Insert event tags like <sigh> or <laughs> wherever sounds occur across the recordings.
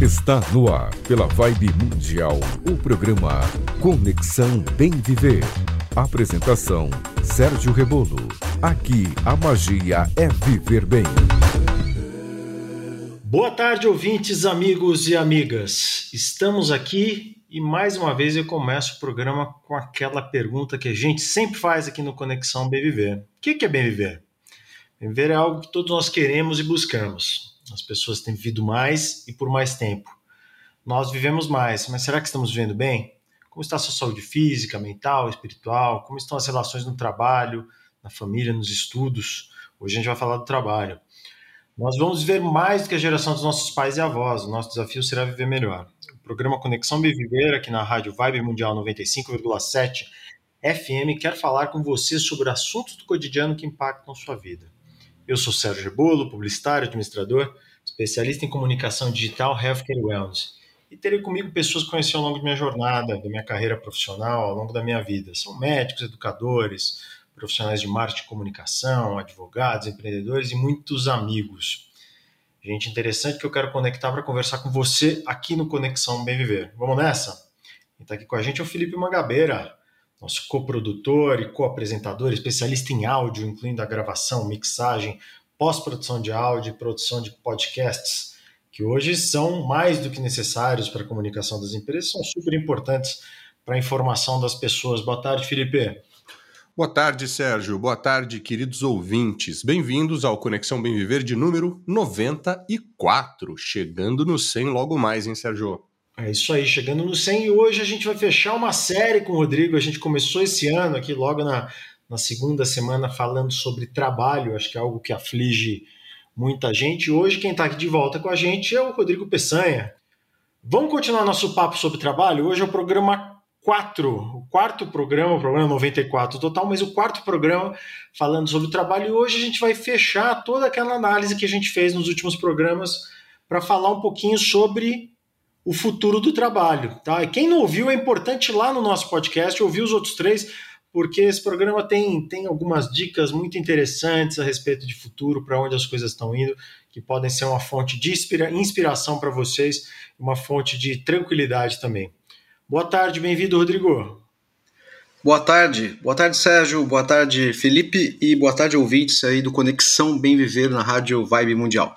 Está no ar, pela Vibe Mundial, o programa Conexão Bem Viver. Apresentação: Sérgio Rebolo. Aqui a magia é viver bem. Boa tarde, ouvintes, amigos e amigas. Estamos aqui e mais uma vez eu começo o programa com aquela pergunta que a gente sempre faz aqui no Conexão Bem Viver: O que é bem viver? Bem viver é algo que todos nós queremos e buscamos. As pessoas têm vivido mais e por mais tempo. Nós vivemos mais, mas será que estamos vivendo bem? Como está a sua saúde física, mental, espiritual? Como estão as relações no trabalho, na família, nos estudos? Hoje a gente vai falar do trabalho. Nós vamos viver mais do que a geração dos nossos pais e avós. O nosso desafio será viver melhor. O programa Conexão Bem Viver, aqui na Rádio Vibe Mundial 95,7 FM, quer falar com você sobre assuntos do cotidiano que impactam sua vida. Eu sou Sérgio Rebolo, publicitário, administrador, especialista em comunicação digital, healthcare e wellness. E terei comigo pessoas que conheci ao longo da minha jornada, da minha carreira profissional, ao longo da minha vida. São médicos, educadores, profissionais de marketing e comunicação, advogados, empreendedores e muitos amigos. Gente interessante que eu quero conectar para conversar com você aqui no Conexão Bem Viver. Vamos nessa? Quem está aqui com a gente é o Felipe Magabeira, nosso coprodutor e co-apresentador, especialista em áudio, incluindo a gravação, mixagem, pós-produção de áudio e produção de podcasts, que hoje são mais do que necessários para a comunicação das empresas, são super importantes para a informação das pessoas. Boa tarde, Felipe. Boa tarde, Sérgio. Boa tarde, queridos ouvintes. Bem-vindos ao Conexão Bem Viver de número 94, chegando no 100 logo mais, hein, Sérgio? É isso aí, chegando no 100 e hoje a gente vai fechar uma série com o Rodrigo. A gente começou esse ano aqui logo na, na segunda semana falando sobre trabalho, acho que é algo que aflige muita gente. Hoje quem está aqui de volta com a gente é o Rodrigo Peçanha. Vamos continuar nosso papo sobre trabalho? Hoje é o programa 4, o quarto programa, o programa 94 total, mas o quarto programa falando sobre trabalho. E hoje a gente vai fechar toda aquela análise que a gente fez nos últimos programas para falar um pouquinho sobre o futuro do trabalho. Tá? E quem não ouviu, é importante ir lá no nosso podcast ouvir os outros três, porque esse programa tem, tem algumas dicas muito interessantes a respeito de futuro, para onde as coisas estão indo, que podem ser uma fonte de inspira inspiração para vocês, uma fonte de tranquilidade também. Boa tarde, bem-vindo, Rodrigo. Boa tarde, boa tarde, Sérgio, boa tarde, Felipe, e boa tarde, ouvintes aí do Conexão Bem Viver na Rádio Vibe Mundial.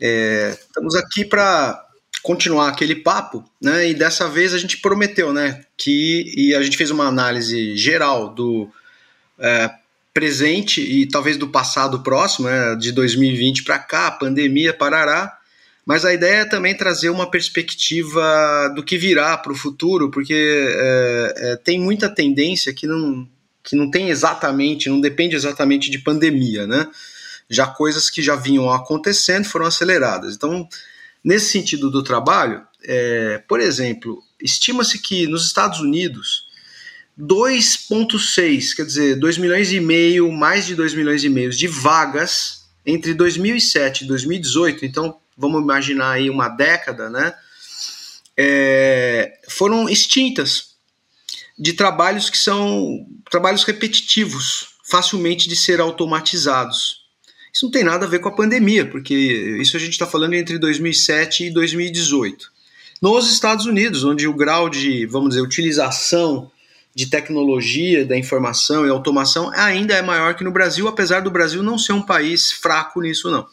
É, estamos aqui para continuar aquele papo, né? E dessa vez a gente prometeu, né? Que e a gente fez uma análise geral do é, presente e talvez do passado próximo, né, de 2020 para cá, pandemia, parará. Mas a ideia é também trazer uma perspectiva do que virá para o futuro, porque é, é, tem muita tendência que não, que não tem exatamente, não depende exatamente de pandemia, né? Já coisas que já vinham acontecendo foram aceleradas. Então, Nesse sentido do trabalho, é, por exemplo, estima-se que nos Estados Unidos 2,6, quer dizer, 2 milhões e meio, mais de 2 milhões e meio de vagas entre 2007 e 2018, então vamos imaginar aí uma década, né? É, foram extintas de trabalhos que são trabalhos repetitivos, facilmente de ser automatizados. Isso não tem nada a ver com a pandemia, porque isso a gente está falando entre 2007 e 2018. Nos Estados Unidos, onde o grau de, vamos dizer, utilização de tecnologia, da informação e automação ainda é maior que no Brasil, apesar do Brasil não ser um país fraco nisso, não.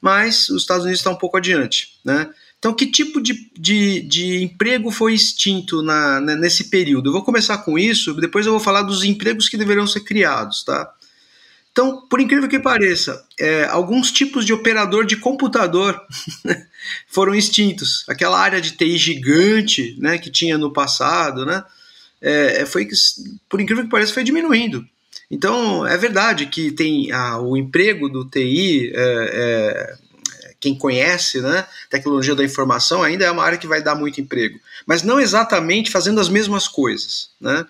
Mas os Estados Unidos está um pouco adiante, né? Então, que tipo de, de, de emprego foi extinto na, nesse período? Eu vou começar com isso, depois eu vou falar dos empregos que deverão ser criados, tá? Então, por incrível que pareça, é, alguns tipos de operador de computador <laughs> foram extintos. Aquela área de TI gigante né, que tinha no passado, né, é, foi, por incrível que pareça, foi diminuindo. Então, é verdade que tem o emprego do TI, é, é, quem conhece né, tecnologia da informação, ainda é uma área que vai dar muito emprego, mas não exatamente fazendo as mesmas coisas. Né?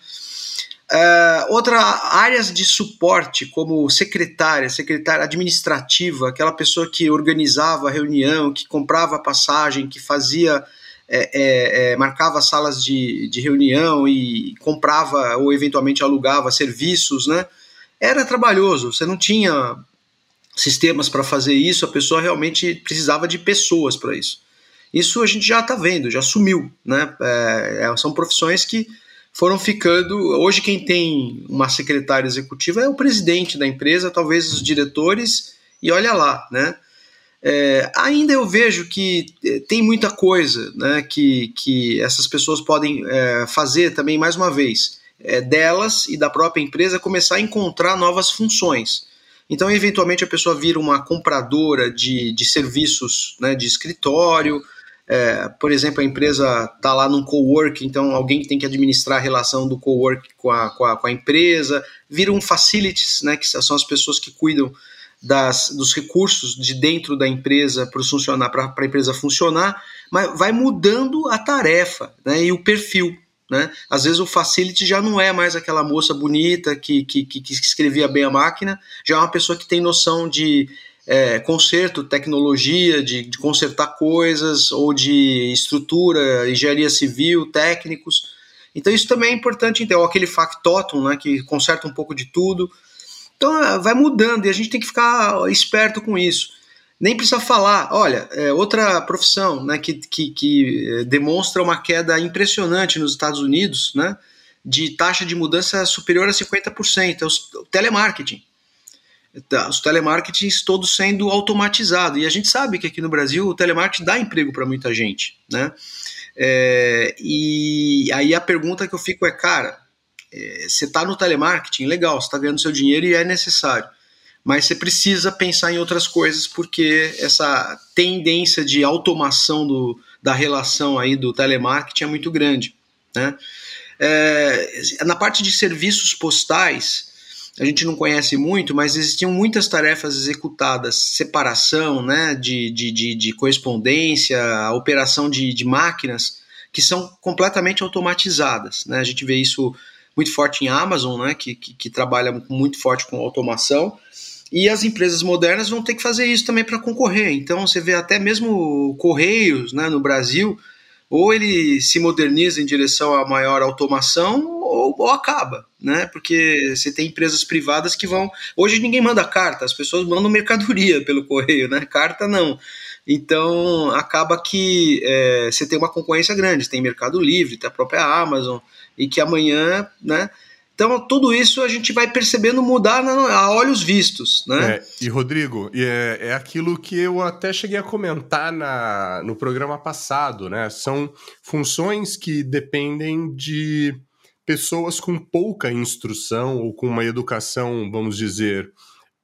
Uh, outra áreas de suporte, como secretária, secretária administrativa, aquela pessoa que organizava a reunião, que comprava passagem, que fazia, é, é, é, marcava salas de, de reunião e comprava ou eventualmente alugava serviços, né? Era trabalhoso, você não tinha sistemas para fazer isso, a pessoa realmente precisava de pessoas para isso. Isso a gente já está vendo, já sumiu. Né? É, são profissões que foram ficando. Hoje, quem tem uma secretária executiva é o presidente da empresa, talvez os diretores, e olha lá. Né? É, ainda eu vejo que é, tem muita coisa né, que, que essas pessoas podem é, fazer também, mais uma vez, é, delas e da própria empresa começar a encontrar novas funções. Então, eventualmente, a pessoa vira uma compradora de, de serviços né, de escritório. É, por exemplo, a empresa está lá num co-work, então alguém tem que administrar a relação do co-work com a, com, a, com a empresa. Vira um facilities, né, que são as pessoas que cuidam das, dos recursos de dentro da empresa para funcionar para a empresa funcionar, mas vai mudando a tarefa né, e o perfil. Né? Às vezes o facility já não é mais aquela moça bonita que, que, que escrevia bem a máquina, já é uma pessoa que tem noção de é, conserto, tecnologia, de, de consertar coisas, ou de estrutura, engenharia civil, técnicos. Então isso também é importante, então, aquele factotum, né, que conserta um pouco de tudo. Então é, vai mudando e a gente tem que ficar esperto com isso nem precisa falar. Olha, é outra profissão né, que, que, que, é, demonstra uma queda impressionante nos Estados Unidos, né, de taxa de mudança superior a 50%, é o telemarketing. Tá, os telemarketings todos sendo automatizados. E a gente sabe que aqui no Brasil o telemarketing dá emprego para muita gente. Né? É, e aí a pergunta que eu fico é, cara, é, você está no telemarketing, legal, você está ganhando seu dinheiro e é necessário mas você precisa pensar em outras coisas porque essa tendência de automação do, da relação aí do telemarketing é muito grande. Né? É, na parte de serviços postais, a gente não conhece muito, mas existiam muitas tarefas executadas, separação né, de, de, de, de correspondência, operação de, de máquinas, que são completamente automatizadas. Né? A gente vê isso muito forte em Amazon, né, que, que, que trabalha muito forte com automação, e as empresas modernas vão ter que fazer isso também para concorrer. Então você vê até mesmo Correios né, no Brasil, ou ele se moderniza em direção a maior automação, ou, ou, acaba, né? Porque você tem empresas privadas que vão. Hoje ninguém manda carta, as pessoas mandam mercadoria <laughs> pelo correio, né? Carta não. Então acaba que é, você tem uma concorrência grande, tem Mercado Livre, tem a própria Amazon, e que amanhã, né? Então, tudo isso a gente vai percebendo mudar a olhos vistos. Né? É, e, Rodrigo, é, é aquilo que eu até cheguei a comentar na, no programa passado, né? São funções que dependem de pessoas com pouca instrução ou com uma educação, vamos dizer,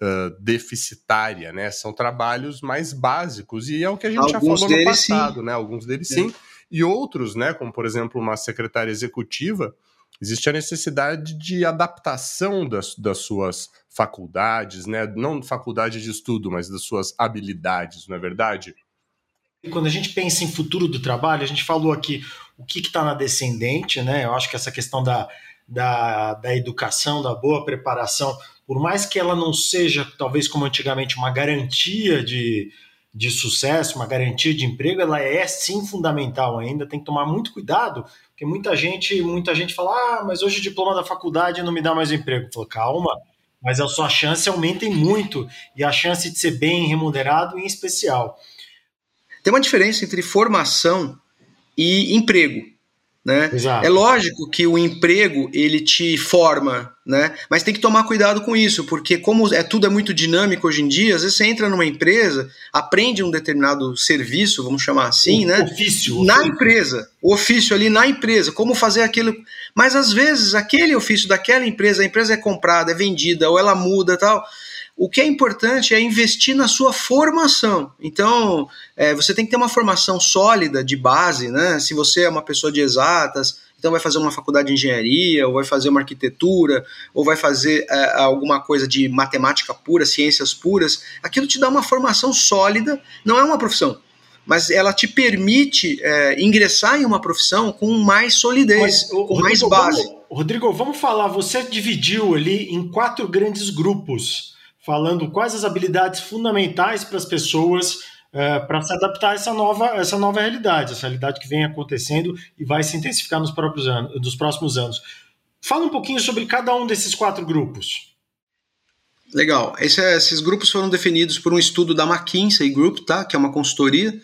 uh, deficitária, né? São trabalhos mais básicos e é o que a gente Alguns já falou no passado, sim. né? Alguns deles é. sim. E outros, né? Como, por exemplo, uma secretária executiva existe a necessidade de adaptação das, das suas faculdades, né? não faculdade de estudo, mas das suas habilidades, não é verdade? Quando a gente pensa em futuro do trabalho, a gente falou aqui o que está na descendente, né? Eu acho que essa questão da, da, da educação, da boa preparação, por mais que ela não seja, talvez como antigamente, uma garantia de, de sucesso, uma garantia de emprego, ela é sim fundamental ainda, tem que tomar muito cuidado, porque muita gente, muita gente fala: "Ah, mas hoje o diploma da faculdade não me dá mais emprego". Falo, calma, mas a sua chance aumenta muito e a chance de ser bem remunerado em especial. Tem uma diferença entre formação e emprego. Né? É lógico que o emprego ele te forma, né? Mas tem que tomar cuidado com isso, porque como é tudo é muito dinâmico hoje em dia, às vezes você entra numa empresa, aprende um determinado serviço, vamos chamar assim, o né? Ofício. Na ofício. empresa, o ofício ali na empresa, como fazer aquilo. Mas às vezes aquele ofício daquela empresa, a empresa é comprada, é vendida ou ela muda, tal o que é importante é investir na sua formação. Então, é, você tem que ter uma formação sólida de base, né? Se você é uma pessoa de exatas, então vai fazer uma faculdade de engenharia, ou vai fazer uma arquitetura, ou vai fazer é, alguma coisa de matemática pura, ciências puras. Aquilo te dá uma formação sólida, não é uma profissão mas ela te permite é, ingressar em uma profissão com mais solidez, mas, com Rodrigo, mais base. Vamos, Rodrigo, vamos falar. Você dividiu ali em quatro grandes grupos falando quais as habilidades fundamentais para as pessoas é, para se adaptar a essa nova, essa nova realidade, essa realidade que vem acontecendo e vai se intensificar nos, próprios anos, nos próximos anos. Fala um pouquinho sobre cada um desses quatro grupos. Legal. Esse, esses grupos foram definidos por um estudo da McKinsey Group, tá? que é uma consultoria,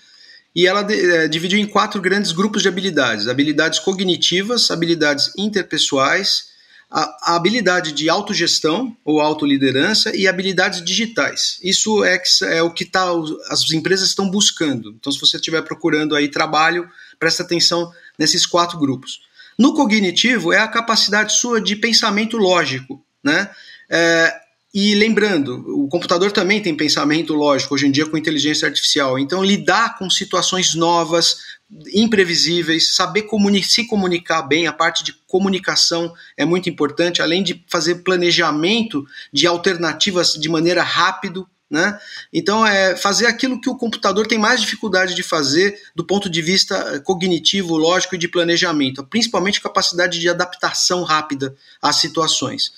e ela é, dividiu em quatro grandes grupos de habilidades: habilidades cognitivas, habilidades interpessoais, a, a habilidade de autogestão ou autoliderança e habilidades digitais. Isso é, é o que tá, as empresas estão buscando. Então, se você estiver procurando aí trabalho, presta atenção nesses quatro grupos. No cognitivo é a capacidade sua de pensamento lógico, né? É, e lembrando, o computador também tem pensamento lógico hoje em dia com inteligência artificial. Então, lidar com situações novas, imprevisíveis, saber comuni se comunicar bem, a parte de comunicação é muito importante, além de fazer planejamento de alternativas de maneira rápido. Né? Então, é fazer aquilo que o computador tem mais dificuldade de fazer do ponto de vista eh, cognitivo, lógico e de planejamento, principalmente capacidade de adaptação rápida às situações.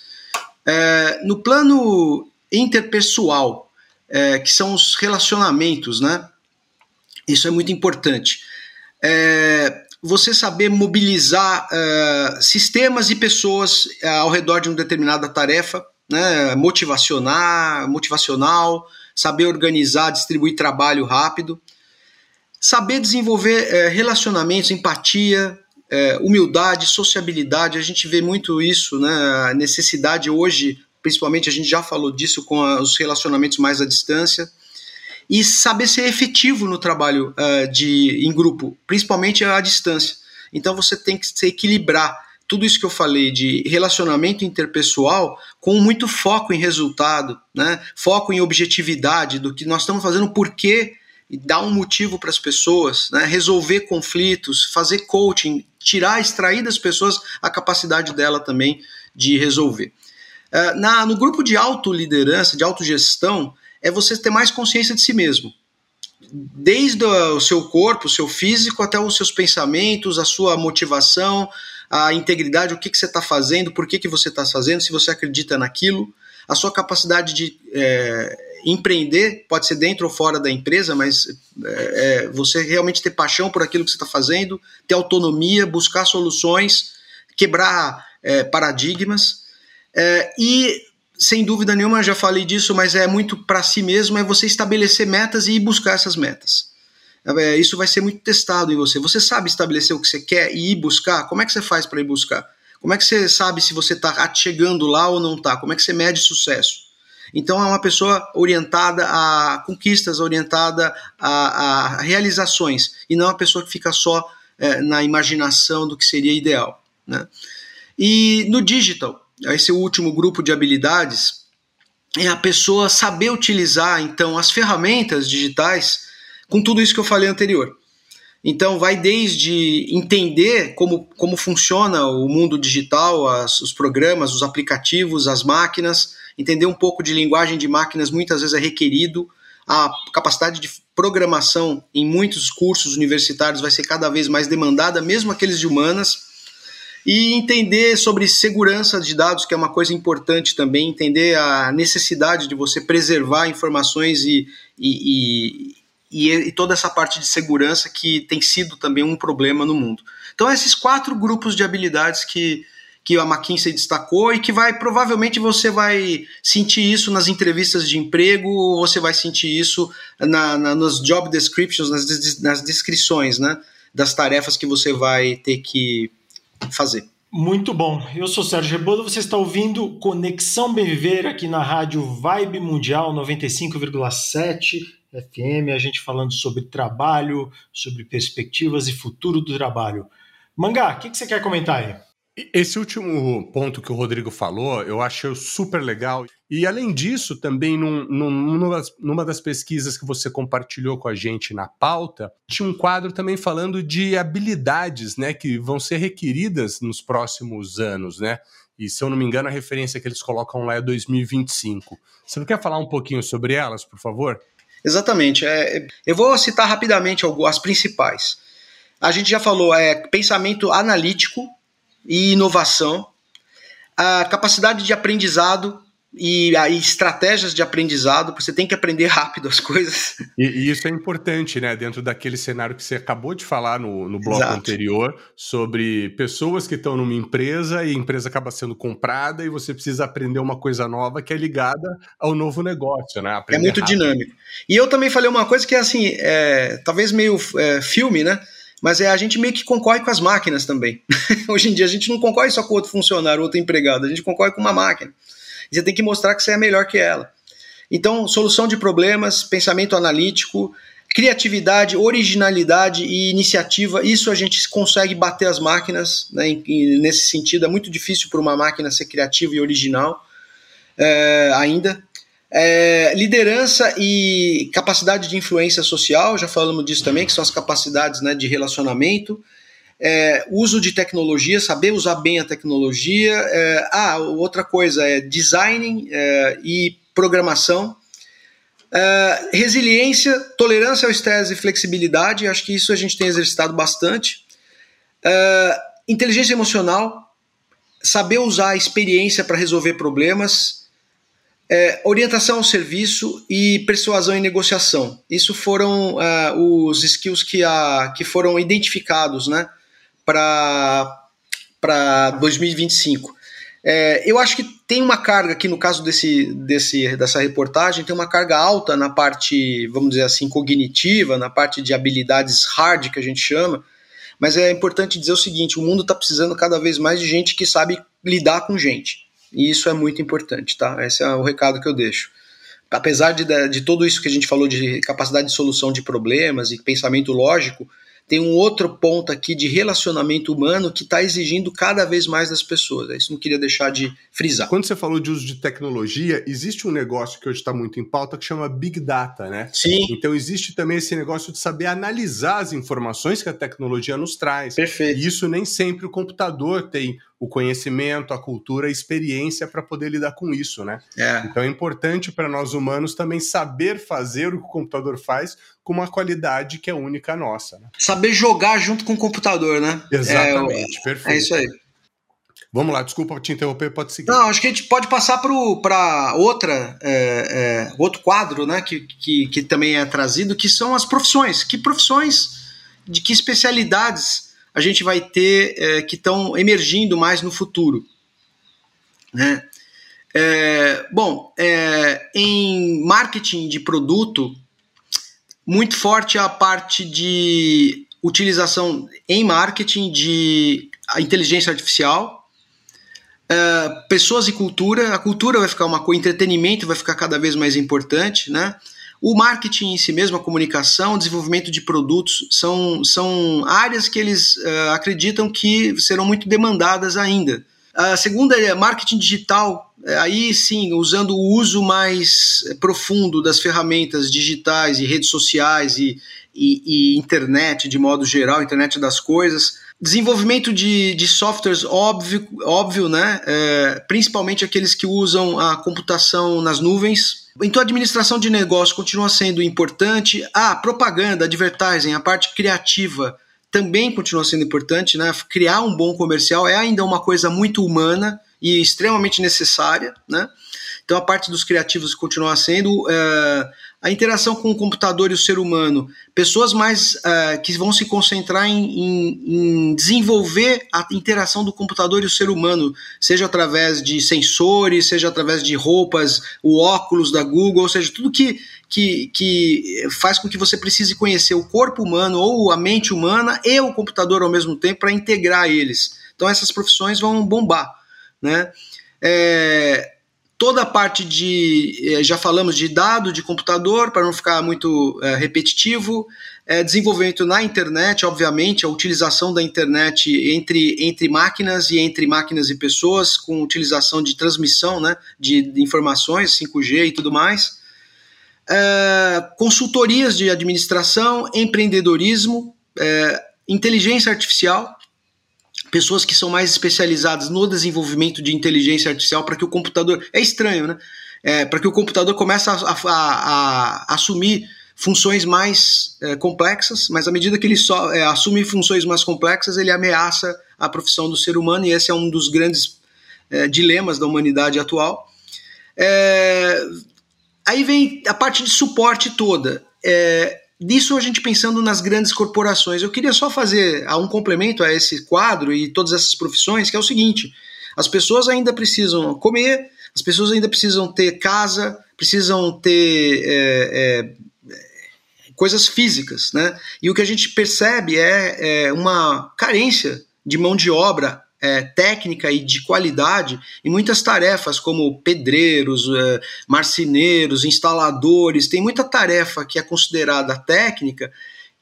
É, no plano interpessoal, é, que são os relacionamentos, né? Isso é muito importante. É, você saber mobilizar é, sistemas e pessoas é, ao redor de uma determinada tarefa, né, motivacionar, motivacional, saber organizar, distribuir trabalho rápido, saber desenvolver é, relacionamentos, empatia, é, humildade, sociabilidade. A gente vê muito isso, né, a necessidade hoje, principalmente a gente já falou disso com a, os relacionamentos mais à distância e saber ser efetivo no trabalho uh, de, em grupo, principalmente à distância. Então você tem que se equilibrar tudo isso que eu falei de relacionamento interpessoal com muito foco em resultado, né? foco em objetividade do que nós estamos fazendo, por quê e dar um motivo para as pessoas, né? resolver conflitos, fazer coaching, tirar, extrair das pessoas a capacidade dela também de resolver. Uh, na, no grupo de autoliderança, de autogestão, é você ter mais consciência de si mesmo. Desde o seu corpo, o seu físico, até os seus pensamentos, a sua motivação, a integridade, o que, que você está fazendo, por que, que você está fazendo, se você acredita naquilo, a sua capacidade de é, empreender, pode ser dentro ou fora da empresa, mas é, é você realmente ter paixão por aquilo que você está fazendo, ter autonomia, buscar soluções, quebrar é, paradigmas. É, e sem dúvida nenhuma, já falei disso, mas é muito para si mesmo, é você estabelecer metas e ir buscar essas metas. É, isso vai ser muito testado em você. Você sabe estabelecer o que você quer e ir buscar? Como é que você faz para ir buscar? Como é que você sabe se você está chegando lá ou não está? Como é que você mede sucesso? Então é uma pessoa orientada a conquistas, orientada a, a realizações, e não uma pessoa que fica só é, na imaginação do que seria ideal. Né? E no digital, esse último grupo de habilidades é a pessoa saber utilizar então as ferramentas digitais com tudo isso que eu falei anterior. Então vai desde entender como, como funciona o mundo digital, as, os programas, os aplicativos, as máquinas, entender um pouco de linguagem de máquinas muitas vezes é requerido, a capacidade de programação em muitos cursos universitários vai ser cada vez mais demandada, mesmo aqueles de humanas e entender sobre segurança de dados, que é uma coisa importante também, entender a necessidade de você preservar informações e, e, e, e, toda essa parte de segurança que tem sido também um problema no mundo. Então, esses quatro grupos de habilidades que, que a McKinsey destacou e que vai provavelmente você vai sentir isso nas entrevistas de emprego, você vai sentir isso na, na, nos job descriptions, nas, nas descrições né, das tarefas que você vai ter que fazer. Muito bom. Eu sou Sérgio Rebolo, você está ouvindo Conexão Bem Viver aqui na rádio Vibe Mundial 95,7 FM, a gente falando sobre trabalho, sobre perspectivas e futuro do trabalho. Mangá, o que, que você quer comentar aí? Esse último ponto que o Rodrigo falou, eu achei super legal. E além disso, também num, num, numa, das pesquisas que você compartilhou com a gente na pauta, tinha um quadro também falando de habilidades, né, que vão ser requeridas nos próximos anos, né? E se eu não me engano, a referência que eles colocam lá é 2025. Você não quer falar um pouquinho sobre elas, por favor? Exatamente. É, eu vou citar rapidamente as principais. A gente já falou, é pensamento analítico, e inovação, a capacidade de aprendizado e aí estratégias de aprendizado, você tem que aprender <laughs> rápido as coisas. E, e, isso é importante, né? Dentro daquele cenário que você acabou de falar no, no bloco Exato. anterior, sobre pessoas que estão numa empresa e a empresa acaba sendo comprada e você precisa aprender uma coisa nova que é ligada ao novo negócio, né? Aprender é muito rápido. dinâmico. E eu também falei uma coisa que é assim, é, talvez meio é, filme, né? Mas é a gente meio que concorre com as máquinas também. <laughs> Hoje em dia a gente não concorre só com outro funcionário, outro empregado, a gente concorre com uma máquina. Você tem que mostrar que você é melhor que ela. Então, solução de problemas, pensamento analítico, criatividade, originalidade e iniciativa, isso a gente consegue bater as máquinas, né, nesse sentido. É muito difícil para uma máquina ser criativa e original é, ainda. É, liderança e capacidade de influência social, já falamos disso também, que são as capacidades né, de relacionamento é, uso de tecnologia, saber usar bem a tecnologia. É, ah, outra coisa é design é, e programação. É, resiliência, tolerância ao estresse e flexibilidade, acho que isso a gente tem exercitado bastante. É, inteligência emocional, saber usar a experiência para resolver problemas. É, orientação ao serviço e persuasão e negociação. Isso foram uh, os skills que, a, que foram identificados né, para 2025. É, eu acho que tem uma carga aqui no caso desse, desse, dessa reportagem, tem uma carga alta na parte, vamos dizer assim, cognitiva, na parte de habilidades hard que a gente chama, mas é importante dizer o seguinte: o mundo está precisando cada vez mais de gente que sabe lidar com gente. E isso é muito importante, tá? Esse é o recado que eu deixo. Apesar de, de tudo isso que a gente falou de capacidade de solução de problemas e pensamento lógico, tem um outro ponto aqui de relacionamento humano que está exigindo cada vez mais das pessoas. Isso não queria deixar de frisar. Quando você falou de uso de tecnologia, existe um negócio que hoje está muito em pauta que chama Big Data, né? Sim. Então existe também esse negócio de saber analisar as informações que a tecnologia nos traz. Perfeito. E isso nem sempre o computador tem o conhecimento, a cultura, a experiência para poder lidar com isso, né? É. Então é importante para nós humanos também saber fazer o que o computador faz com uma qualidade que é única nossa. Né? Saber jogar junto com o computador, né? Exatamente, é, perfeito. É isso aí. Vamos lá, desculpa te interromper, pode seguir. Não, acho que a gente pode passar para outra, é, é, outro quadro, né, que, que, que também é trazido, que são as profissões. Que profissões, de que especialidades a gente vai ter é, que estão emergindo mais no futuro. Né? É, bom, é, em marketing de produto, muito forte a parte de utilização em marketing de inteligência artificial, é, pessoas e cultura. A cultura vai ficar uma coisa, entretenimento vai ficar cada vez mais importante, né? O marketing em si mesmo, a comunicação, o desenvolvimento de produtos são, são áreas que eles uh, acreditam que serão muito demandadas ainda. A segunda é marketing digital, é, aí sim, usando o uso mais profundo das ferramentas digitais e redes sociais e, e, e internet de modo geral, internet das coisas. Desenvolvimento de, de softwares óbvio, óbvio né? É, principalmente aqueles que usam a computação nas nuvens, então, a administração de negócio continua sendo importante. Ah, propaganda, advertising, a parte criativa também continua sendo importante. Né? Criar um bom comercial é ainda uma coisa muito humana e extremamente necessária. Né? Então, a parte dos criativos continua sendo. Uh, a interação com o computador e o ser humano, pessoas mais uh, que vão se concentrar em, em, em, desenvolver a interação do computador e o ser humano, seja através de sensores, seja através de roupas, o óculos da Google, ou seja, tudo que, que, que faz com que você precise conhecer o corpo humano ou a mente humana e o computador ao mesmo tempo para integrar eles. Então essas profissões vão bombar, né? É, toda a parte de, eh, já falamos de dado de computador, para não ficar muito é, repetitivo, é, desenvolvimento na internet, obviamente, a utilização da internet entre, entre máquinas e entre máquinas e pessoas, com utilização de transmissão né, de, de informações, 5G e tudo mais. É, consultorias de administração, empreendedorismo, inteligência artificial, pessoas que são mais especializadas no desenvolvimento de inteligência artificial para que o computador. É estranho, né? É, para que o computador comece a, a, a, a assumir funções mais é, complexas, mas à medida que ele só é, assume funções mais complexas, ele ameaça a profissão do ser humano, e esse é um dos grandes é, dilemas da humanidade atual. É, aí vem a parte de suporte toda. É, disso a gente pensando nas grandes corporações. Eu queria só fazer um complemento a esse quadro e todas essas profissões, que é o seguinte: as pessoas ainda precisam comer, as pessoas ainda precisam ter casa, precisam ter é, é, coisas físicas, né? E o que a gente percebe é, é uma carência de mão de obra é, técnica e de qualidade em muitas tarefas, como pedreiros, é, marceneiros, instaladores. Tem muita tarefa que é considerada técnica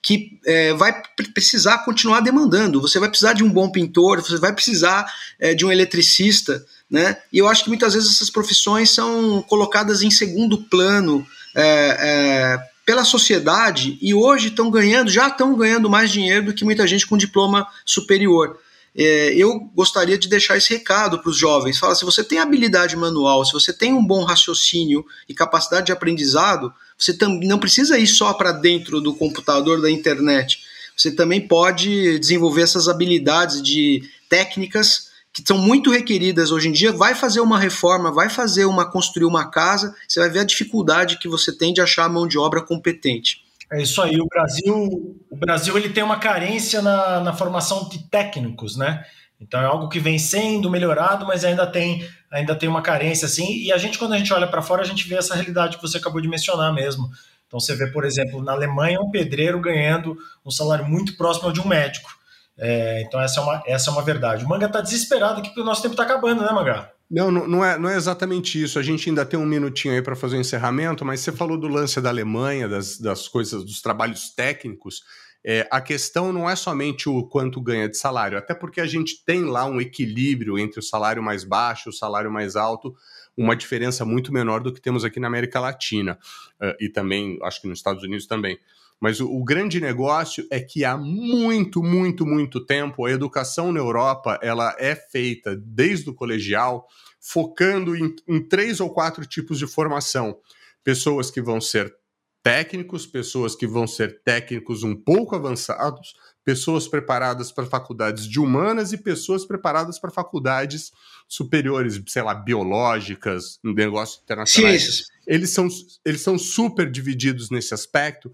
que é, vai precisar continuar demandando. Você vai precisar de um bom pintor, você vai precisar é, de um eletricista, né? E eu acho que muitas vezes essas profissões são colocadas em segundo plano é, é pela sociedade e hoje estão ganhando, já estão ganhando mais dinheiro do que muita gente com diploma superior. É, eu gostaria de deixar esse recado para os jovens. Fala, se você tem habilidade manual, se você tem um bom raciocínio e capacidade de aprendizado, você não precisa ir só para dentro do computador, da internet. Você também pode desenvolver essas habilidades de técnicas que são muito requeridas hoje em dia, vai fazer uma reforma, vai fazer uma construir uma casa, você vai ver a dificuldade que você tem de achar a mão de obra competente. É isso aí. O Brasil, o Brasil ele tem uma carência na, na formação de técnicos, né? Então é algo que vem sendo melhorado, mas ainda tem, ainda tem uma carência assim. E a gente, quando a gente olha para fora, a gente vê essa realidade que você acabou de mencionar mesmo. Então você vê, por exemplo, na Alemanha, um pedreiro ganhando um salário muito próximo de um médico. É, então essa é, uma, essa é uma verdade. O Manga está desesperado aqui porque o nosso tempo está acabando, né, Manga? Não, não é, não é exatamente isso. A gente ainda tem um minutinho aí para fazer o encerramento, mas você falou do lance da Alemanha, das, das coisas, dos trabalhos técnicos. É, a questão não é somente o quanto ganha de salário, até porque a gente tem lá um equilíbrio entre o salário mais baixo e o salário mais alto, uma diferença muito menor do que temos aqui na América Latina uh, e também, acho que nos Estados Unidos também. Mas o, o, grande negócio é que há muito, muito, muito tempo a educação na Europa ela é feita desde o colegial, focando em, em três ou quatro tipos de formação. Pessoas que vão ser técnicos, pessoas que vão ser técnicos um pouco avançados, pessoas preparadas para faculdades de humanas e pessoas preparadas para faculdades superiores, sei lá, biológicas, negócios internacionais. Eles são, eles são super divididos nesse aspecto,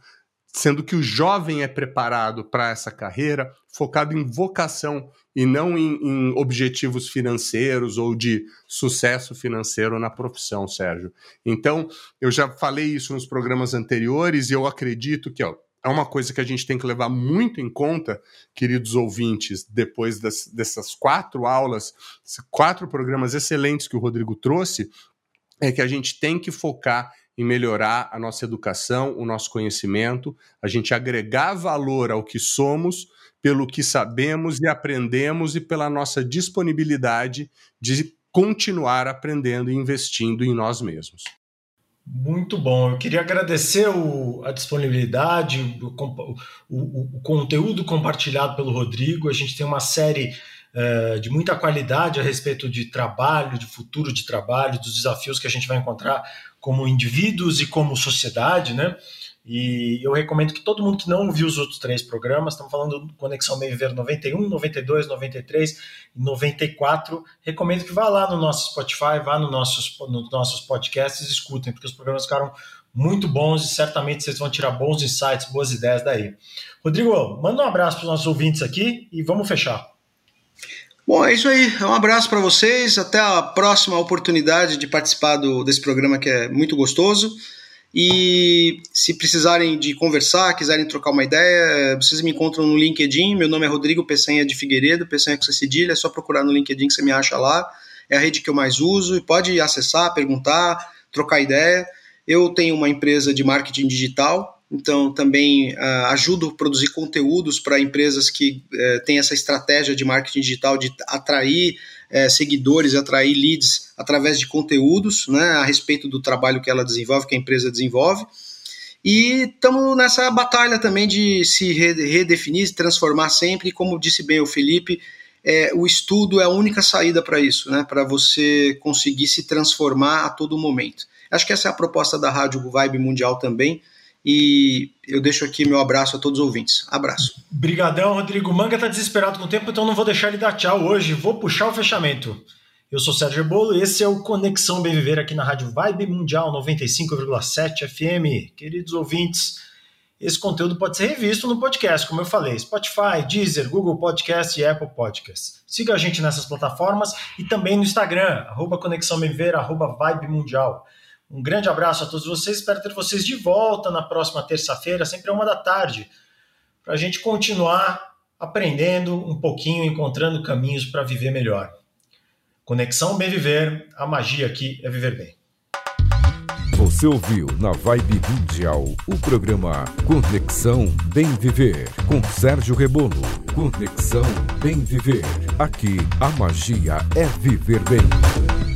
sendo que o jovem é preparado para essa carreira focado em vocação e não em, em, objetivos financeiros ou de sucesso financeiro na profissão, Sérgio. Então, eu já falei isso nos programas anteriores e eu acredito que ó, é uma coisa que a gente tem que levar muito em conta, queridos ouvintes, depois das, dessas quatro aulas, quatro programas excelentes que o Rodrigo trouxe, é que a gente tem que focar em melhorar a nossa educação, o nosso conhecimento, a gente agregar valor ao que somos, pelo que sabemos e aprendemos e pela nossa disponibilidade de continuar aprendendo e investindo em nós mesmos. Muito bom. Eu queria agradecer o, a disponibilidade, o, o, o, conteúdo compartilhado pelo Rodrigo. A gente tem uma série uh, de muita qualidade a respeito de trabalho, de futuro de trabalho, dos desafios que a gente vai encontrar como indivíduos e como sociedade, né? E eu recomendo que todo mundo que não viu os outros três programas, estamos falando do Conexão Bem Viver 91, 92, 93 e 94, recomendo que vá lá no nosso Spotify, vá no nossos, nos nossos podcasts e escutem, porque os programas ficaram muito bons e certamente vocês vão tirar bons insights, boas ideias daí. Rodrigo, manda um abraço para os nossos ouvintes aqui e vamos fechar. Bom, é isso aí. Um abraço para vocês. Até a próxima oportunidade de participar do, desse programa que é muito gostoso. E se precisarem de conversar, quiserem trocar uma ideia, vocês me encontram no LinkedIn. Meu nome é Rodrigo Peçanha de Figueiredo, Peçanha com cedilha. É só procurar no LinkedIn que você me acha lá. É a rede que eu mais uso. E pode acessar, perguntar, trocar ideia. Eu tenho uma empresa de marketing digital então também uh, ajudo a produzir conteúdos para empresas que uh, têm essa estratégia de marketing digital de atrair uh, seguidores, atrair leads através de conteúdos né, a respeito do trabalho que ela desenvolve, que a empresa desenvolve. E estamos nessa batalha também de se redefinir, se transformar sempre, e como disse bem o Felipe, é, o estudo é a única saída para isso, né, para você conseguir se transformar a todo momento. Acho que essa é a proposta da Rádio Vibe Mundial também, e eu deixo aqui meu abraço a todos os ouvintes. Abraço. Brigadão, Rodrigo. Manga tá desesperado com o tempo, então não vou deixar ele dar tchau hoje. Vou puxar o fechamento. Eu sou Sérgio Bolo e esse é o Conexão Bem Viver aqui na Rádio Vibe Mundial 95,7 FM. Queridos ouvintes, esse conteúdo pode ser revisto no podcast, como eu falei, Spotify, Deezer, Google Podcast e Apple Podcast. Siga a gente nessas plataformas e também no Instagram, arroba Conexão Bem Viver, arroba Vibe Mundial. Um grande abraço a todos vocês, espero ter vocês de volta na próxima terça-feira, sempre uma da tarde, para a gente continuar aprendendo um pouquinho, encontrando caminhos para viver melhor. Conexão Bem Viver, a magia aqui é viver bem. Você ouviu na Vibe Mundial o programa Conexão Bem Viver com Sérgio Rebolo. Conexão Bem Viver. Aqui a magia é viver bem.